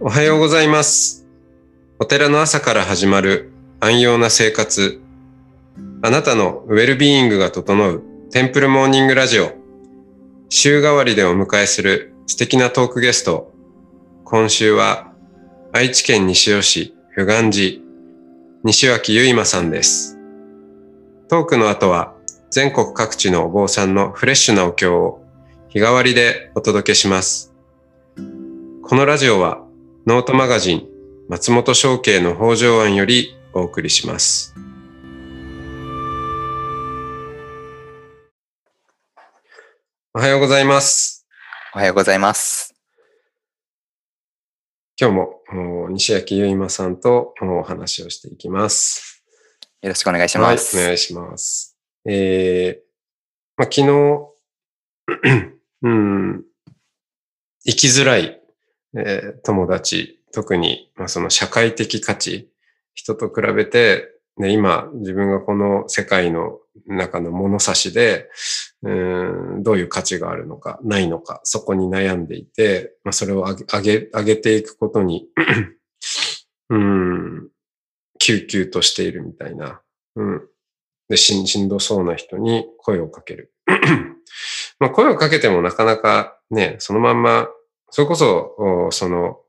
おはようございます。お寺の朝から始まる安養な生活。あなたのウェルビーイングが整うテンプルモーニングラジオ。週替わりでお迎えする素敵なトークゲスト。今週は愛知県西尾市不願寺西脇ゆいまさんです。トークの後は全国各地のお坊さんのフレッシュなお経を日替わりでお届けします。このラジオはノートマガジン松本商家の北条案よりお送りします。おはようございます。おはようございます。今日もお西焼ゆいまさんとお話をしていきます。よろしくお願いします。はい、お願いします。えー、まあ、昨日、うん、生きづらい、えー友達、特に、まあ、その社会的価値、人と比べて、ね、今自分がこの世界の中の物差しで、うんどういう価値があるのか、ないのか、そこに悩んでいて、まあ、それを上げ上げていくことに、うん、救急としているみたいな。うん。で、しんしんどそうな人に声をかける。まあ声をかけてもなかなかね、そのまんま、それこそ、おその、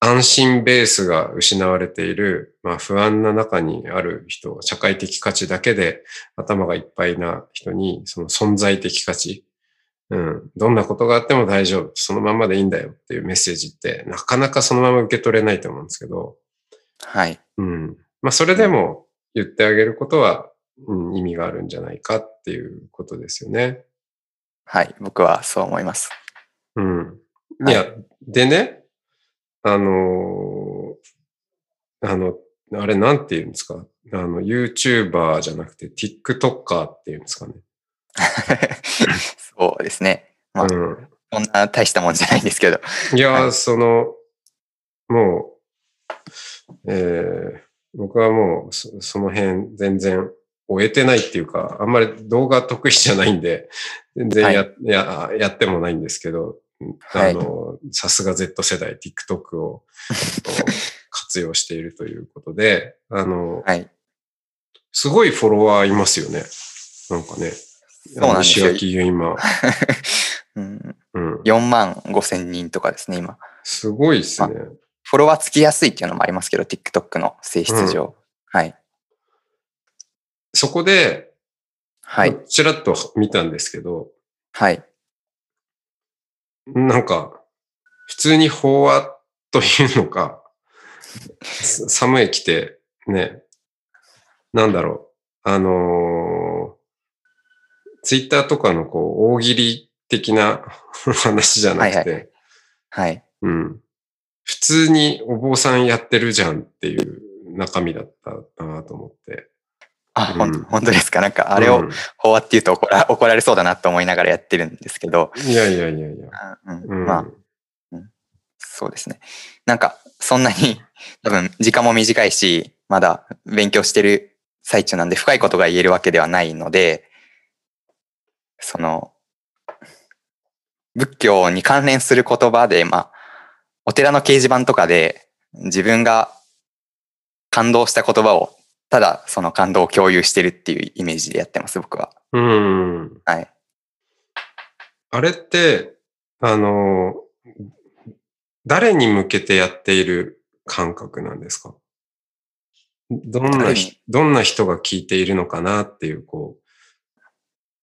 安心ベースが失われている、まあ不安な中にある人、社会的価値だけで頭がいっぱいな人に、その存在的価値、うん、どんなことがあっても大丈夫、そのままでいいんだよっていうメッセージって、なかなかそのまま受け取れないと思うんですけど、はい。うん。まあ、それでも言ってあげることは、うん、意味があるんじゃないかっていうことですよね。はい。僕はそう思います。うん。いはいや、でね、あのーあの、あれなんて言うんですか？あの、YouTuber じゃなくて TikToker っていうんですかね。そうですね。まあ、うん。そんな大したもんじゃないんですけど。いやー、はいその、もう、えー、僕はもうそ、その辺全然終えてないっていうか、あんまり動画得意じゃないんで、全然や,、ややってもないんですけど、はいあの、さすが Z 世代 TikTok を 活用しているということで、あの、はい。すごいフォロワーいますよね。なんかね。そうなんですよ西脇優今。うん、うん。4万5千人とかですね、今。すごいですね。フォロワーつきやすいっていうのもありますけど、TikTok の性質上。はい。そこで、はい。ちらっと見たんですけど、はい。なんか、普通に飽和というのか、さ寒い来て、ね、なんだろう、あのツイッターとかのこう、大喜利的な 話じゃなくて、はいはいはい。うん。普通にお坊さんやってるじゃんっていう中身だったなと思って。あ、うん本当ですか？なんか、あれをうん飽和って言うと怒ら怒られそうだなと思いながらやってるんですけど、いやいやいやいや。うんうん。まあ、そうですね。なんか、そんなに、多分、時間も短いし、まだ勉強してる最中なんで、深いことが言えるわけではないので、その、仏教に関連する言葉で、まあ、お寺の掲示板とかで、自分が感動した言葉を、ただその感動を共有してるっていうイメージでやってます、僕は。うん。はい。あれって、あの、誰に向けてやっている感覚なんですか？どんなどんな人が聞いているのかなっていう、こ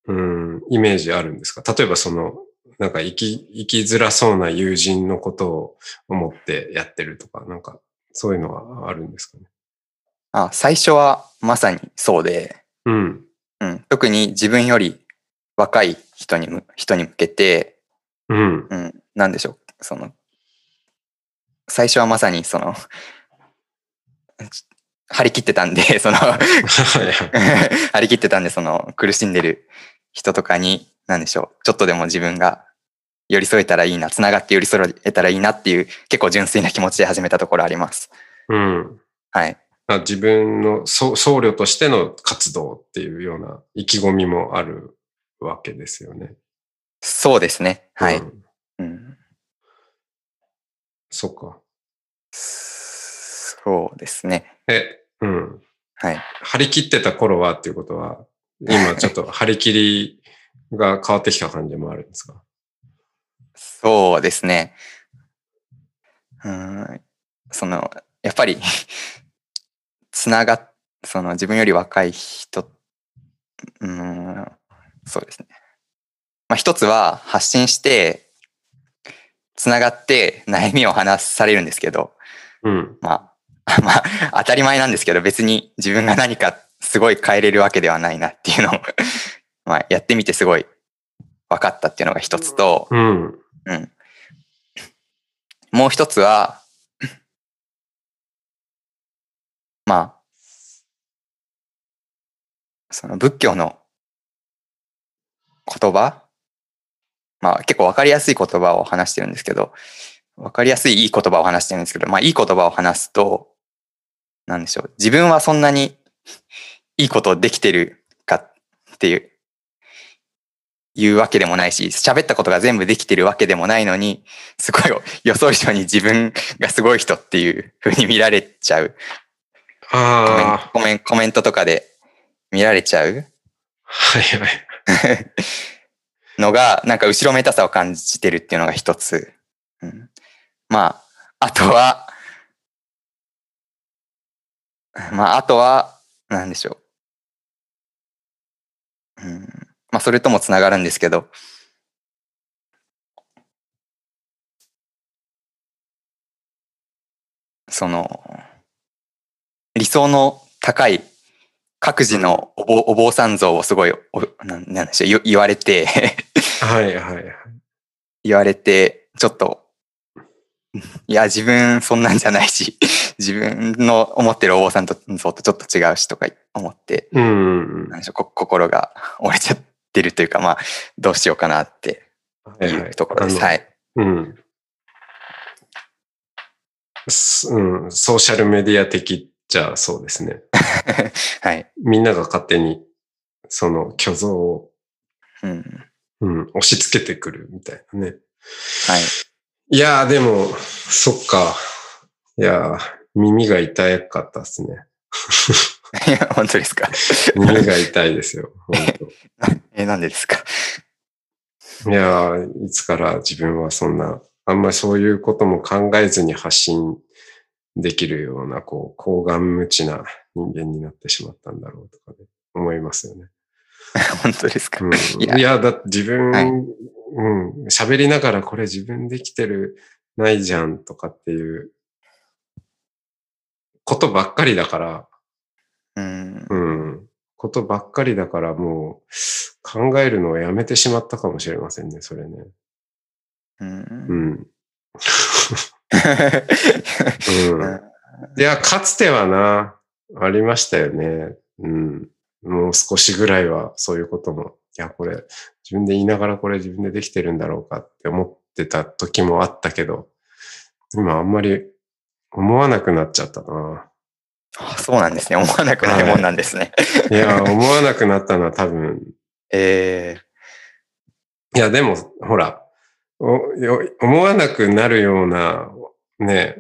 う、うん、イメージあるんですか？例えばその、なんか生き、生きづらそうな友人のことを思ってやってるとか、なんか、そういうのはあるんですかね？あ最初はまさにそうで、うん。うん、特に自分より若い人にむ人に向けて、うん。うん、なんでしょう、その、最初はまさにその、ち 張り切ってたんで、その、張り切ってたんで、その、苦しんでる人とかに、なんでしょう、ちょっとでも自分が寄り添えたらいいな、つながって寄り添えたらいいなっていう、結構純粋な気持ちで始めたところあります。うん。はい。あ自分の僧僧侶としての活動っていうような意気込みもあるわけですよね。そうですね。はい。うんうん、そっか。そうですね。え、うん。はい。張り切ってた頃はっていうことは、今ちょっと 張り切りが変わってきた感じもあるんですか？そうですね。うん。その、やっぱり、つながっ、その自分より若い人、うん、そうですね。まあ一つは発信して、つながって悩みを話されるんですけど、うん。まあ、まあ、当たり前なんですけど、別に自分が何かすごい変えれるわけではないなっていうのを、まあ、やってみてすごい分かったっていうのが一つと、うん。うん。もう一つは、まあ、その仏教の言葉まあ結構わかりやすい言葉を話してるんですけど、わかりやすいいい言葉を話してるんですけど、まあいい言葉を話すと、なんでしょう。自分はそんなにいいことできてるかっていう、いうわけでもないし、喋ったことが全部できてるわけでもないのに、すごい予想以上に自分がすごい人っていう風に見られちゃう。コメンあコメンコメントとかで見られちゃう？あ、はいはい。のが、なんか後ろめたさを感じてるっていうのが一つ。うん、まあ、あとは、まあ、あとは、なんでしょう。うん、まあ、それともつながるんですけど、その、理想の高い各自のお坊お坊さん像をすごいおなんなんでしょう言言われてはいはいはい。言われてちょっといや自分そんなんじゃないし自分の思ってるお坊さんと像とちょっと違うしとか思ってうんうんなんでしょうこ心が折れちゃってるというかまあどうしようかなっていはいいうところです。あのはい。うん。すうん、ソーシャルメディア的じゃそうですね。はい。みんなが勝手にその虚像を、うん。うん、押し付けてくるみたいなね。はい。いやーでも、そっか。いやー耳が痛かったですね。いや本当ですか？耳が痛いですよ。本え、なんでですか？当いやーいつから自分はそんな、あんまりそういうことも考えずに発信できるような、こう、高顔無知な人間になってしまったんだろうとかね、思いますよね。本当ですか？うん、いやいや、だって自分、はいうん、喋りながらこれ自分できてる、ないじゃんとかっていうことばっかりだから、うん。うん、ことばっかりだからもう考えるのをやめてしまったかもしれませんね、それね。う。うんん。ううん、いや、かつてはな、ありましたよね。うん。もう少しぐらいはそういうことも、いや、これ、自分で言いながらこれ自分でできてるんだろうかって思ってた時もあったけど、今あんまり思わなくなっちゃったな。あそうなんですね。思わなくないもんなんですね。いや、思わなくなったのは多分、えいや、でも、ほら、思わなくなるような、ね、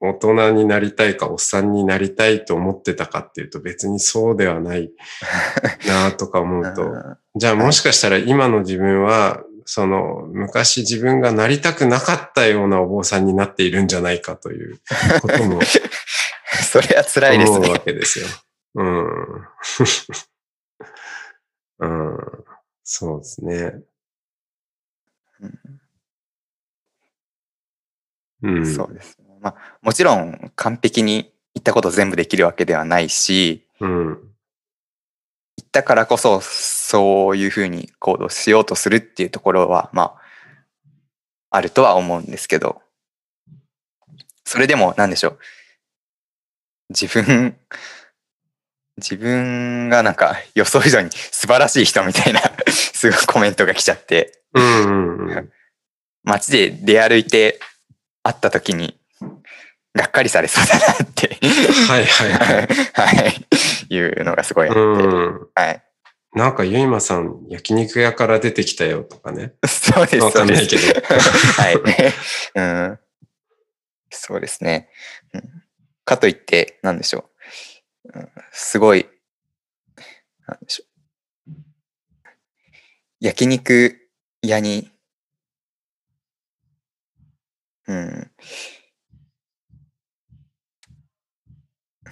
大人になりたいか、おっさんになりたいと思ってたかっていうと別にそうではない なとか思ーうと、じゃあもしかしたら今の自分は、その昔自分がなりたくなかったようなお坊さんになっているんじゃないかということも それは辛いです思うわね。けですよ。うん。うん。そうですね。うん。そうですね。まあ、もちろん完璧に言ったこと全部できるわけではないし、うん。言ったからこそそういうふうに行動しようとするっていうところは、まあ、あるとは思うんですけど、それでも何でしょう。自分、自分がなんか予想以上に素晴らしい人みたいな すごいコメントが来ちゃって、うんうんうん。街で出歩いて会った時に、がっかりされそうだなって、はいはいはい。はい、いうのがすごいあって、うん。はい。なんかゆいまさん、焼肉屋から出てきたよとかね。そうです、わ。かんないけど。はい。うん。そうですね。うん、かといって、なんでしょう。うん、すごい、なんでしょう。焼肉屋に、うん。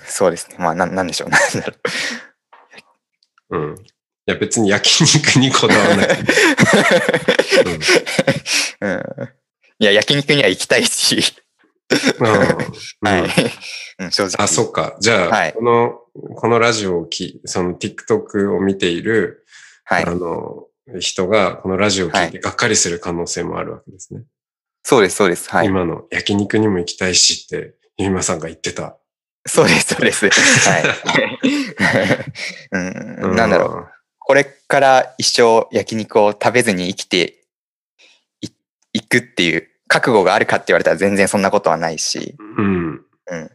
そうですね。まあ、なんなんでしょう。なんだろう。うん。いや、別に焼肉にこだわらなくて。うん、いや、焼肉には行きたいし、うんはい。うん うん、正直。あ、そっか。じゃあ、はいこの、このラジオをき、その TikTok を見ている、はいあ。の、人がこのラジオを聞いてがっかりする可能性もあるわけですね。そうです、そうです。はい。今の焼肉にも行きたいしって、ゆいまさんが言ってた。そうです、そうです。はい。うん、なんだろう。う。これから一生焼肉を食べずに生きていいくっていう覚悟があるかって言われたら全然そんなことはないし、うん。うん。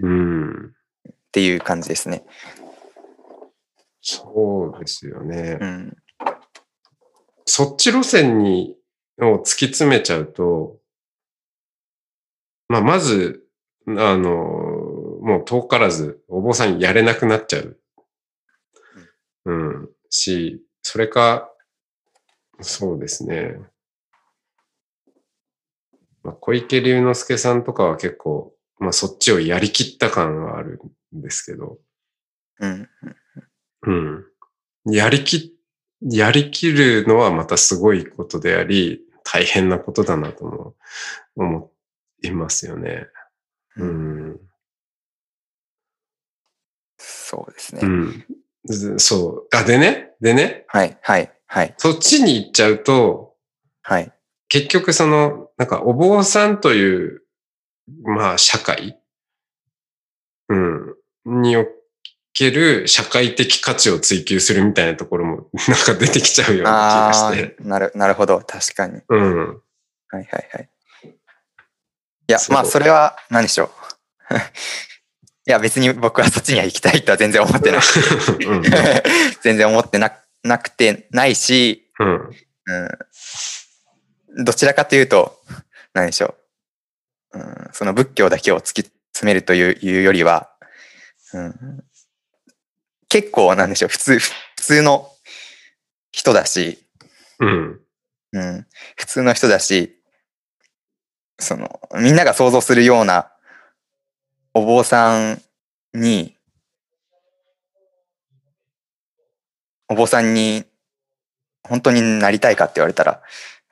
うん。っていう感じですね。そうですよね。うん。そっち路線に、を突き詰めちゃうと、まあ、まず、あの、もう遠からず、お坊さんやれなくなっちゃう。うん。し、それか、そうですね。まあ、小池龍之介さんとかは結構、まあ、そっちをやりきった感はあるんですけど、うん。うん。やりき、やりきるのはまたすごいことであり、大変なことだなとも思いますよね。うん。そうですね。うん。ずそう。あ、でね、でね、はい、はい、はい、そっちに行っちゃうと、はい。結局その、なんかお坊さんという、まあ社会、うん、における社会的価値を追求するみたいなところも なんか出てきちゃうような気があして。あ、なる、なるほど。確かに。うん。はい、はい、はい。いや、まあ、それは何でしょう。いや、別に僕はそっちには行きたいとは全然思ってない。うん。全然思ってななくてないし、うん。うん、どちらかというと、何でしょう、うん。その仏教だけを突き詰めるといういうよりは、うん、結構なんでしょう、普通、普通の人だし、うん。うん、普通の人だし、その、みんなが想像するようなお坊さんに、お坊さんに本当になりたいかって言われたら、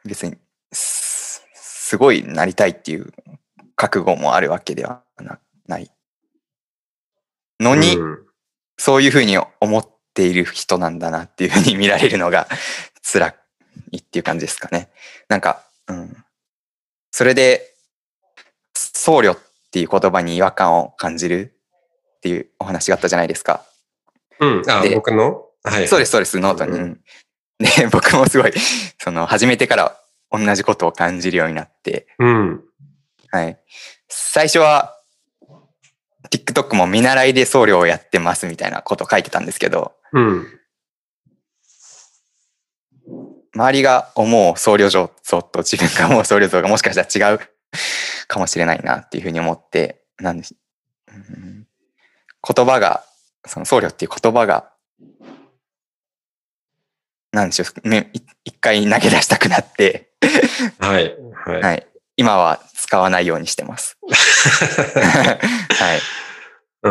別にす、すごいなりたいっていう覚悟もあるわけではなない。のに、うんそういうふうに思っている人なんだなっていうふうに見られるのが 辛いっていう感じですかね。なんか、うん。それで、僧侶っていう言葉に違和感を感じるっていうお話があったじゃないですか。うん。あ、で僕の？はい。。そうですす、そうです、ノートに。うんうんで、僕もすごい、その、始めてから同じことを感じるようになって、うん。はい。最初は、TikTok も見習いで僧侶をやってますみたいなことを書いてたんですけど、うん。周りが思う僧侶像と自分が思う僧侶像がもしかしたら違う かもしれないなっていうふうに思って、なんでし、うん言葉が、その僧侶っていう言葉が、なんでしょう、一回投げ出したくなって、はい。はい。はい。今は使わないようにしてます。はい。う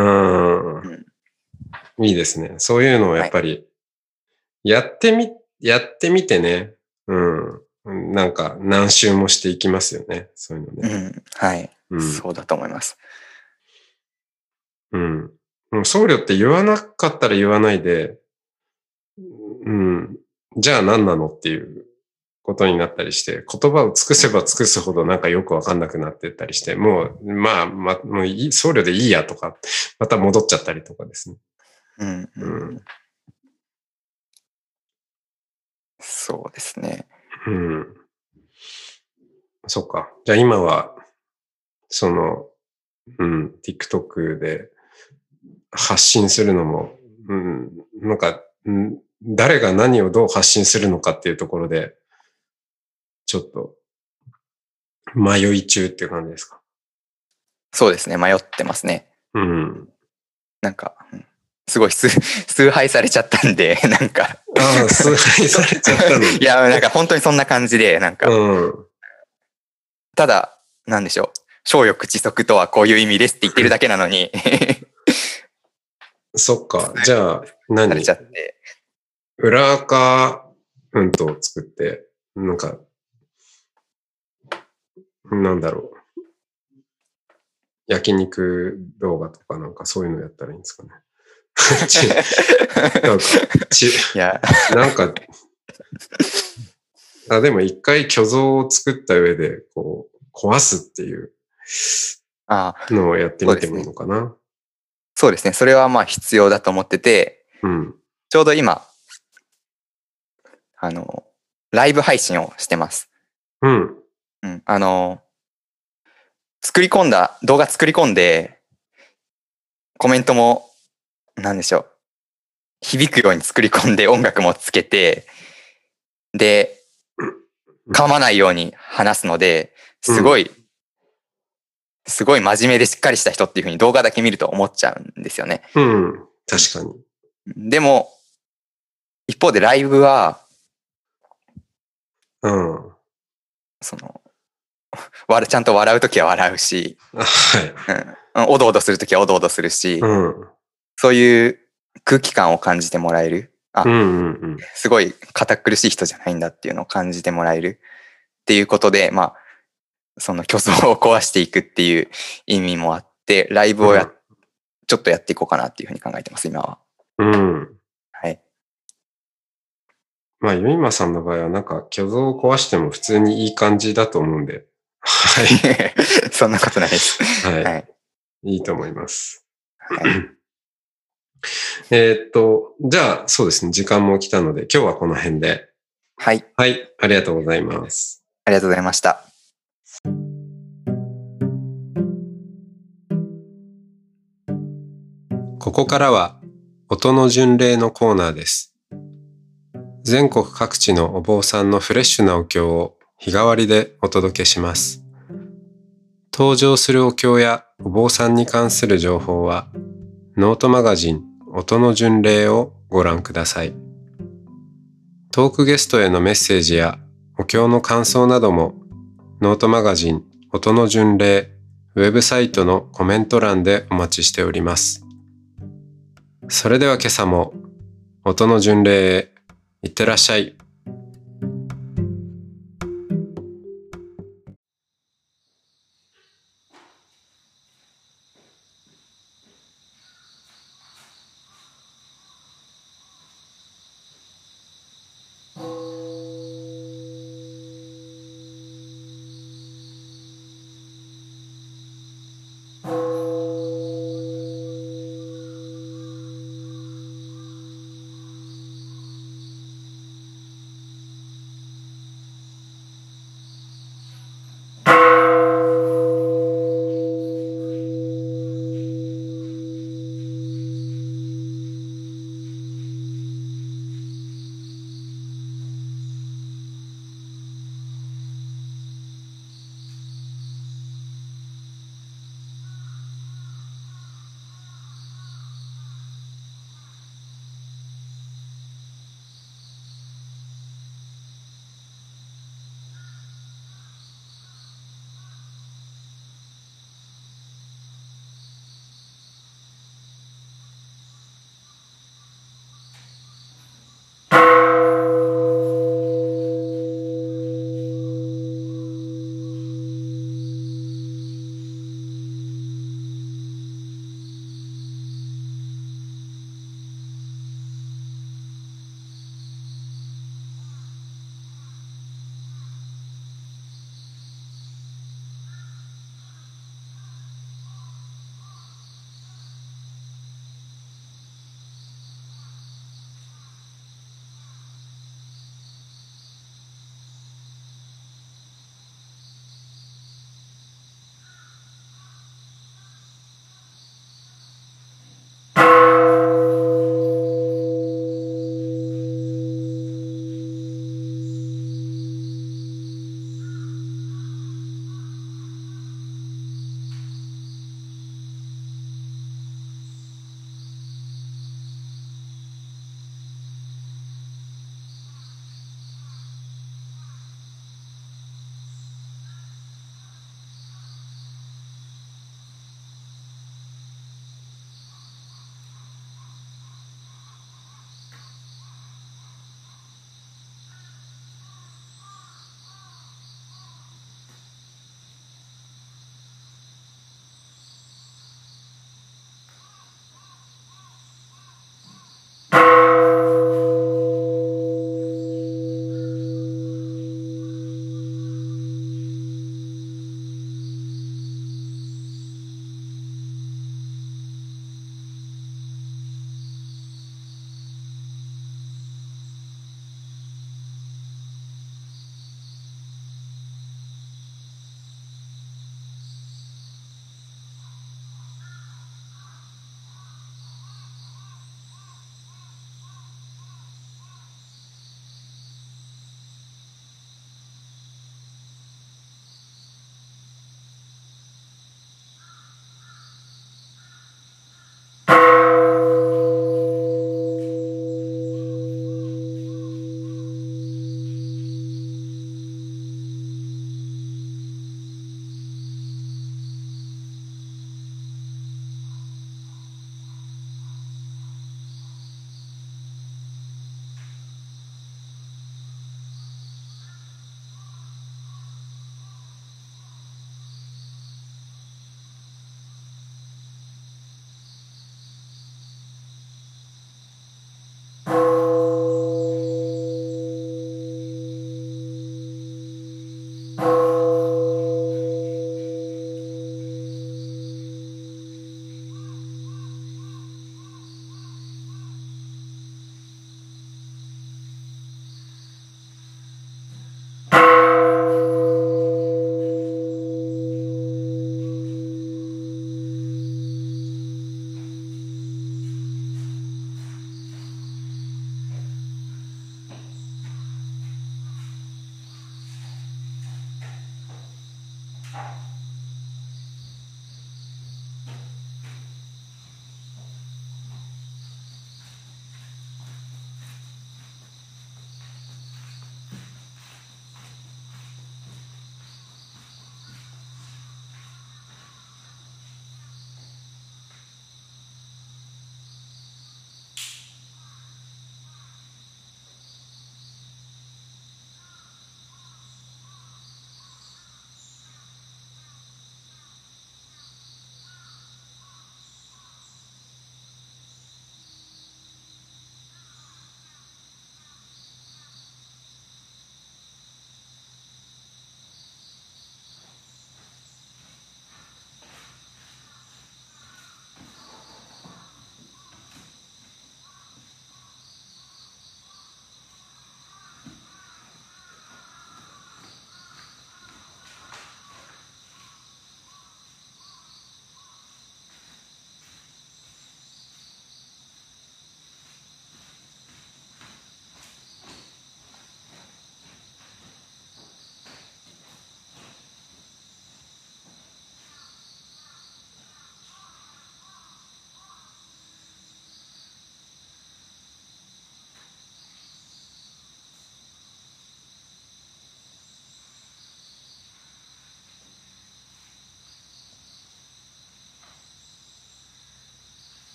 ん。いいですね。そういうのをやっぱり、やってみ、やってみてね。うん。なんか何周もしていきますよね。そういうのうね。ん。はい。うん。そうだと思います。うん。もう僧侶って言わなかったら言わないで、うん。じゃあ何なのっていうことになったりして、言葉を尽くせば尽くすほどなんかよくわかんなくなってったりして、もう、まあ、まあ、もういい、僧侶でいいやとか、また戻っちゃったりとかですね。うん。うんそうですね。うん。そっか。じゃあ今は、その、うん、TikTok で発信するのも、うん、なんか、うん、誰が何をどう発信するのかっていうところで、ちょっと、迷い中っていう感じですか？そうですね、迷ってますね。うん。なんか、うんすごい崇 崇拝されちゃったんで、なんか、ああ、崇拝されちゃったのに。いや、なんか本当にそんな感じで、なんか、うん。ただ、なんでしょう。小欲知足とはこういう意味ですって言ってるだけなのに、そっか。じゃあ、さ何れちゃって。裏垢うんとを作って、なんか、なんだろう。焼肉動画とかなんかそういうのやったらいいんですかね。ち なんか、ち、なんか、あ、でも一回虚像を作った上で、こう、壊すっていうあのをやってみてもいいのかな。そうですね。それはまあ必要だと思ってて、うん。ちょうど今、あの、ライブ配信をしてます。うん。うん。あの、作り込んだ、動画作り込んで、コメントも、なんでしょう。響くように作り込んで 音楽もつけて、で、噛まないように話すので、すごい、すごい真面目でしっかりした人っていうふうに動画だけ見ると思っちゃうんですよね。うん。確かに。でも、一方でライブは、うん。その、ちゃんと笑うときは笑うし、はい。うん、おどおどするときはおどおどするし、うん。そういう空気感を感じてもらえる。あうんうんうん。すごい堅苦しい人じゃないんだっていうのを感じてもらえるっていうことで、まあ、その虚像を壊していくっていう意味もあって、ライブをや、うんちょっとやっていこうかなっていうふうに考えてます、今は。うん。はい。まあ、ユイマさんの場合は、なんか、虚像を壊しても普通にいい感じだと思うんで、はい。そんなことないです。はい。はい。いいと思います。はいえーっと、じゃあ、そうですね。時間も来たので、今日はこの辺で。はい。はい。ありがとうございます。ありがとうございました。ここからは音の巡礼のコーナーです。全国各地のお坊さんのフレッシュなお経を日替わりでお届けします。登場するお経やお坊さんに関する情報はノートマガジン音の巡礼をご覧ください。トークゲストへのメッセージやお経の感想などもノートマガジン音の巡礼ウェブサイトのコメント欄でお待ちしております。それでは今朝も音の巡礼へいってらっしゃい。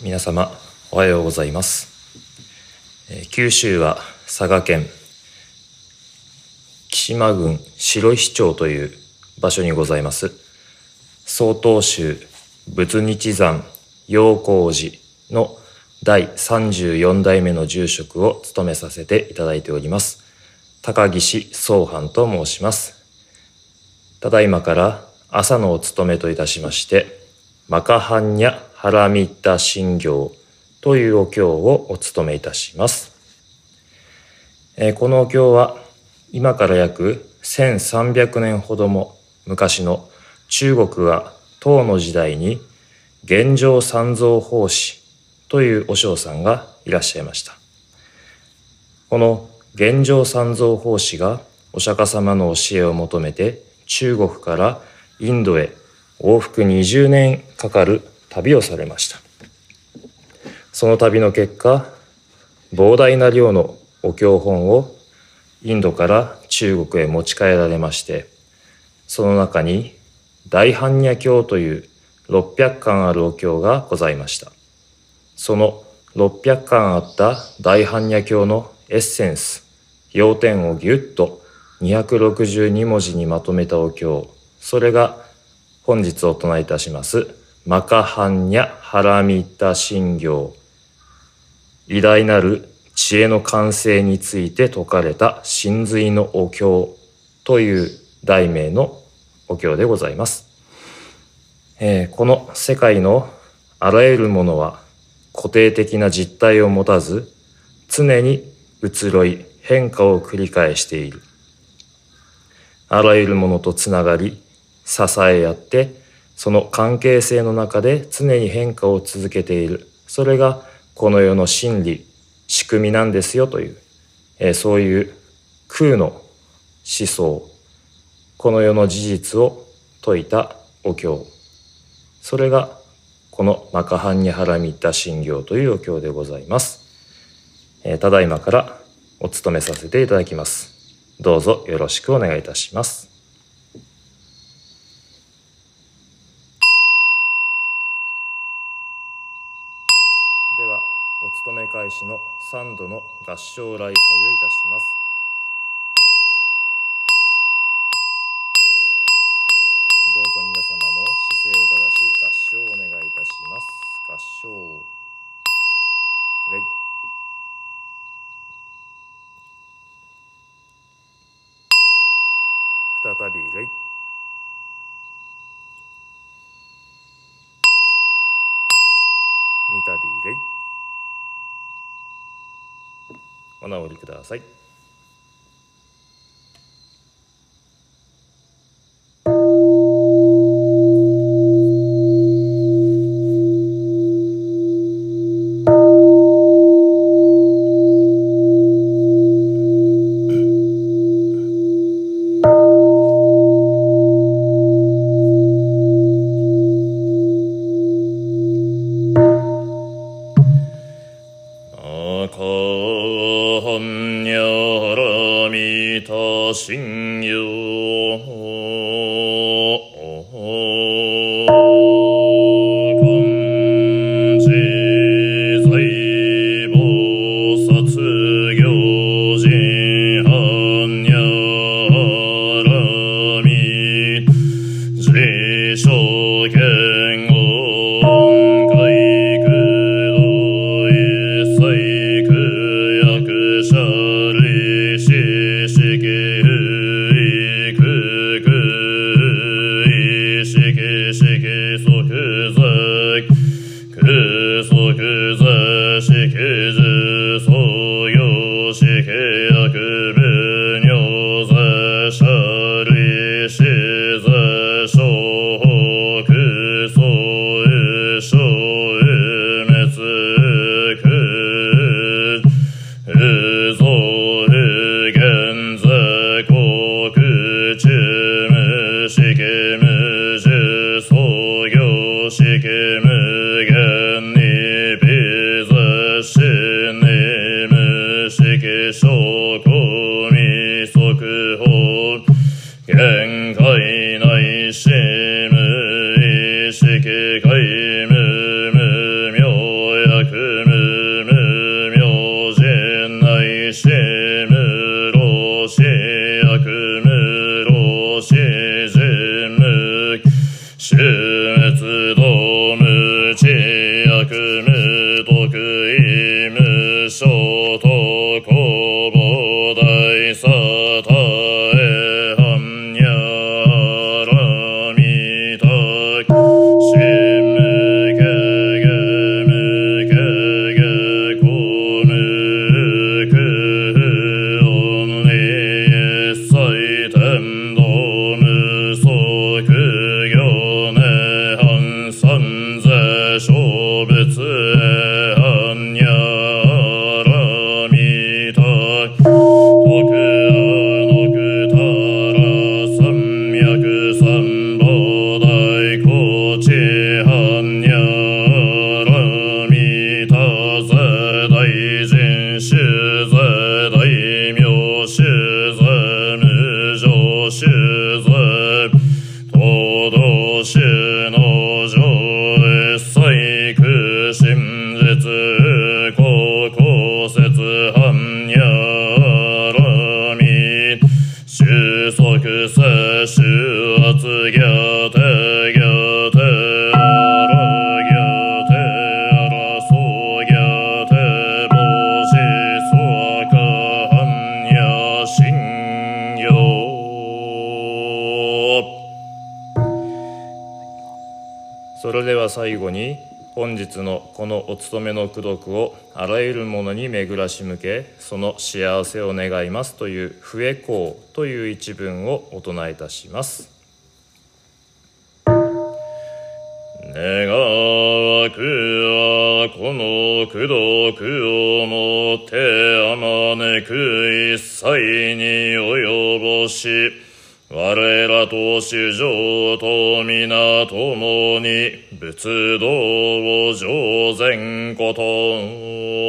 皆様おはようございます、九州は佐賀県木島郡白石町という場所にございます。曹洞宗仏日山陽光寺の第34代目の住職を務めさせていただいております高岸総藩と申します。ただいまから朝のお務めといたしましてマカハンニャハラミッタ信行というお経をお務めいたします。えー、このお経は今から約1300年ほども昔の中国が唐の時代に玄奘三蔵法師というお嬢さんがいらっしゃいました。この玄奘三蔵法師がお釈迦様の教えを求めて中国からインドへ往復20年かかる旅をされました。その旅の結果膨大な量のお経本をインドから中国へ持ち帰られましてその中に大般若経という600巻あるお経がございました。その600巻あった大般若経のエッセンス要点をぎゅっと262文字にまとめたお経それが本日お唱えいたします、マカハンニャハラミタ信行。偉大なる知恵の完成について説かれた真髄のお経という題名のお経でございます。えー、この世界のあらゆるものは固定的な実体を持たず常に移ろい変化を繰り返している。あらゆるものとつながり支え合ってその関係性の中で常に変化を続けている。それがこの世の真理仕組みなんですよという、えー、そういう空の思想。この世の事実を説いたお経。それがこのマカハンニハラミッタ信行というお経でございます、えー、ただいまからお務めさせていただきます。どうぞよろしくお願いいたします開始の3度の合唱礼拝をいたします。どうぞ皆様も姿勢を正し合唱をお願いいたします。合唱礼再び礼三度礼お直りください。shi ki su Amen. 収束世収圧逆手逆手あら逆手あらそう逆手帽子そうか般若心経それでは最後に本日のこのお勤めの功徳をあらゆるものに巡らし向けその幸せを願いますという「笛公」という一文をお唱えいたします。願わくはこの功徳をもてあまねく一切に及ぼし我らと主上と皆共に仏道を上善こと。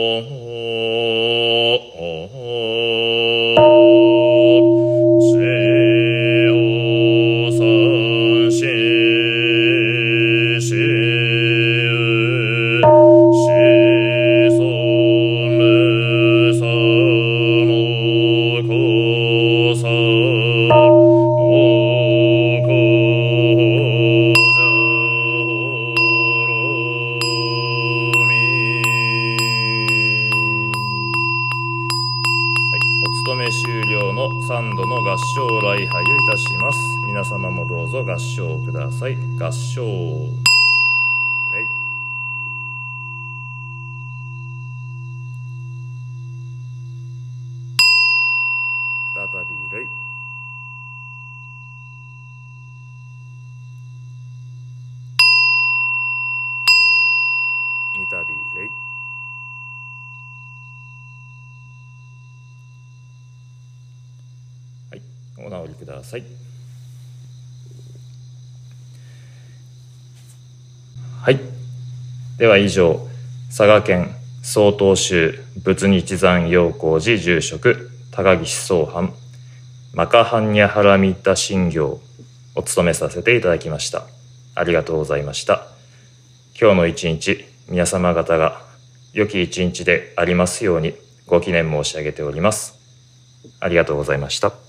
ださい。はい。では以上、佐賀県曹洞宗仏日山陽光寺住職高岸総藩マカハンニャハラミッタ信行を務めさせていただきました。ありがとうございました。今日の一日、皆様方が良き一日でありますようにご記念申し上げております。ありがとうございました。